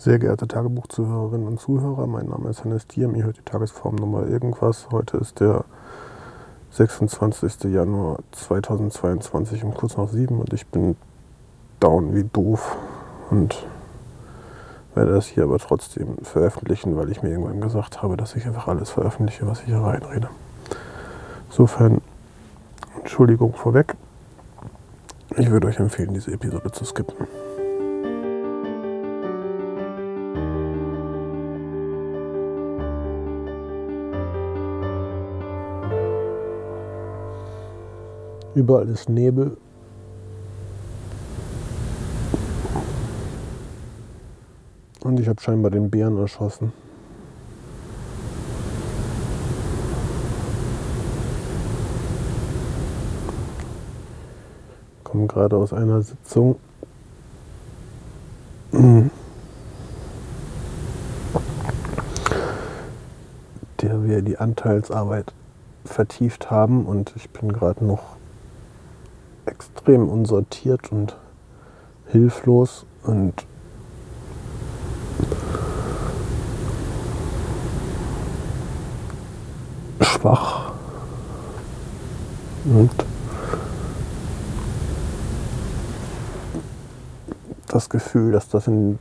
Sehr geehrte Tagebuchzuhörerinnen und Zuhörer, mein Name ist Hannes Diem, ihr hört die Tagesform Nummer irgendwas. Heute ist der 26. Januar 2022 um kurz nach sieben und ich bin down wie doof und werde das hier aber trotzdem veröffentlichen, weil ich mir irgendwann gesagt habe, dass ich einfach alles veröffentliche, was ich hier reinrede. Insofern, Entschuldigung vorweg. Ich würde euch empfehlen, diese Episode zu skippen. Überall ist Nebel. Und ich habe scheinbar den Bären erschossen. komme gerade aus einer Sitzung. der wir die Anteilsarbeit vertieft haben und ich bin gerade noch extrem unsortiert und hilflos und schwach und das Gefühl, dass das in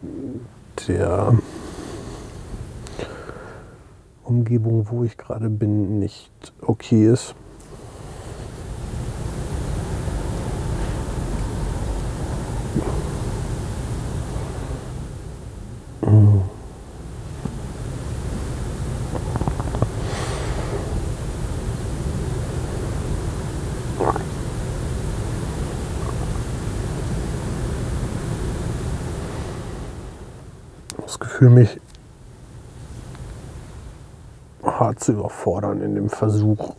der Umgebung, wo ich gerade bin, nicht okay ist. Das Gefühl, mich hart zu überfordern in dem Versuch,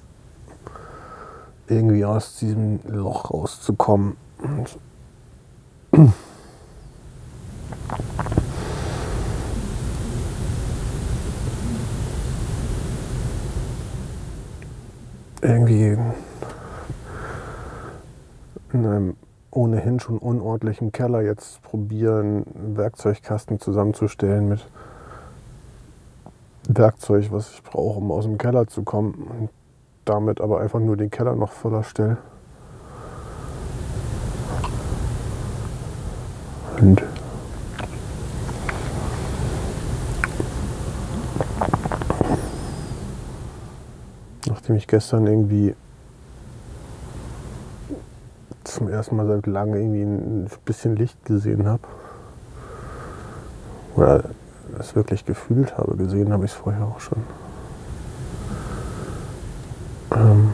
irgendwie aus diesem Loch rauszukommen. Und irgendwie in einem ohnehin schon unordentlichen Keller jetzt probieren, einen Werkzeugkasten zusammenzustellen mit Werkzeug, was ich brauche, um aus dem Keller zu kommen. Und damit aber einfach nur den Keller noch voller stelle. Und nachdem ich gestern irgendwie zum ersten Mal seit langem irgendwie ein bisschen Licht gesehen habe. Oder es wirklich gefühlt habe. Gesehen habe ich es vorher auch schon. Ähm,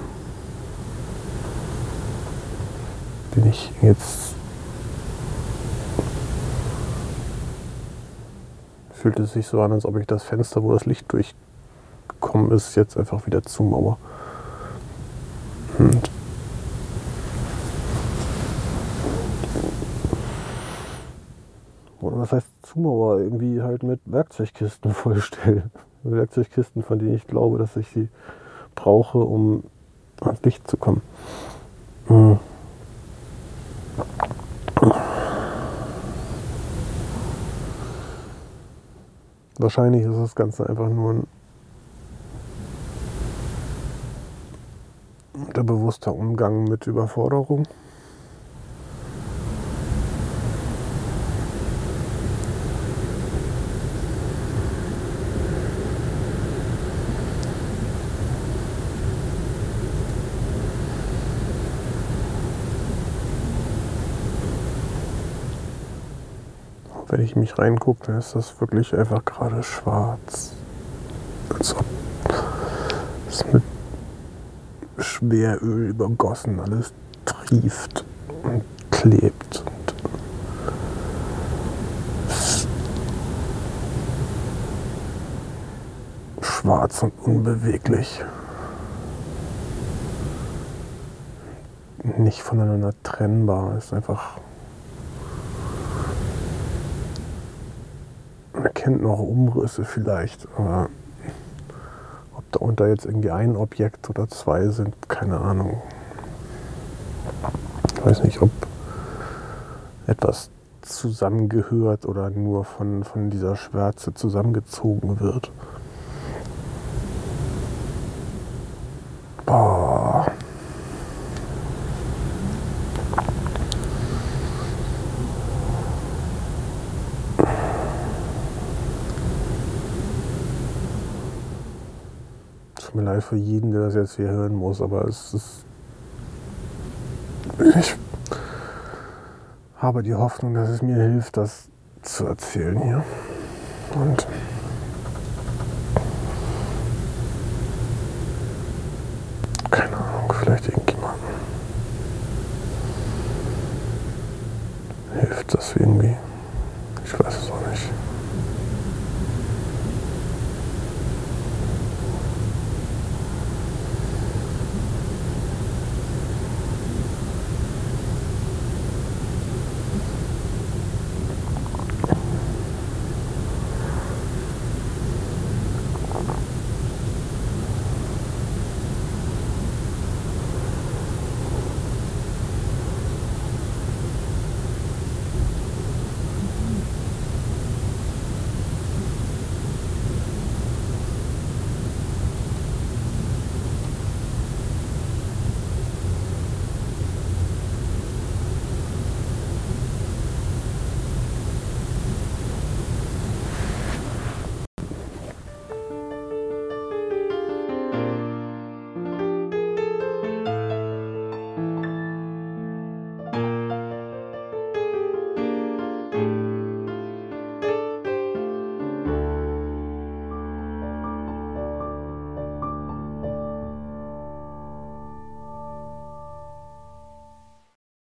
bin ich jetzt. Fühlt es sich so an, als ob ich das Fenster, wo das Licht durchgekommen ist, jetzt einfach wieder zumauer. Und was heißt Zumauer, irgendwie halt mit Werkzeugkisten vollstellen. Werkzeugkisten, von denen ich glaube, dass ich sie brauche, um ans Licht zu kommen. Hm. Wahrscheinlich ist das Ganze einfach nur ein unterbewusster Umgang mit Überforderung. Wenn ich mich reingucke, dann ist das wirklich einfach gerade schwarz. Als ob es mit Schweröl übergossen alles trieft und klebt. Und schwarz und unbeweglich. Nicht voneinander trennbar, ist einfach erkennt noch Umrisse vielleicht, aber ob darunter jetzt irgendwie ein Objekt oder zwei sind, keine Ahnung. Ich weiß nicht, ob etwas zusammengehört oder nur von, von dieser Schwärze zusammengezogen wird. Mir leid für jeden, der das jetzt hier hören muss, aber es ist. Ich habe die Hoffnung, dass es mir hilft, das zu erzählen hier. Und keine Ahnung, vielleicht irgendjemandem hilft das irgendwie.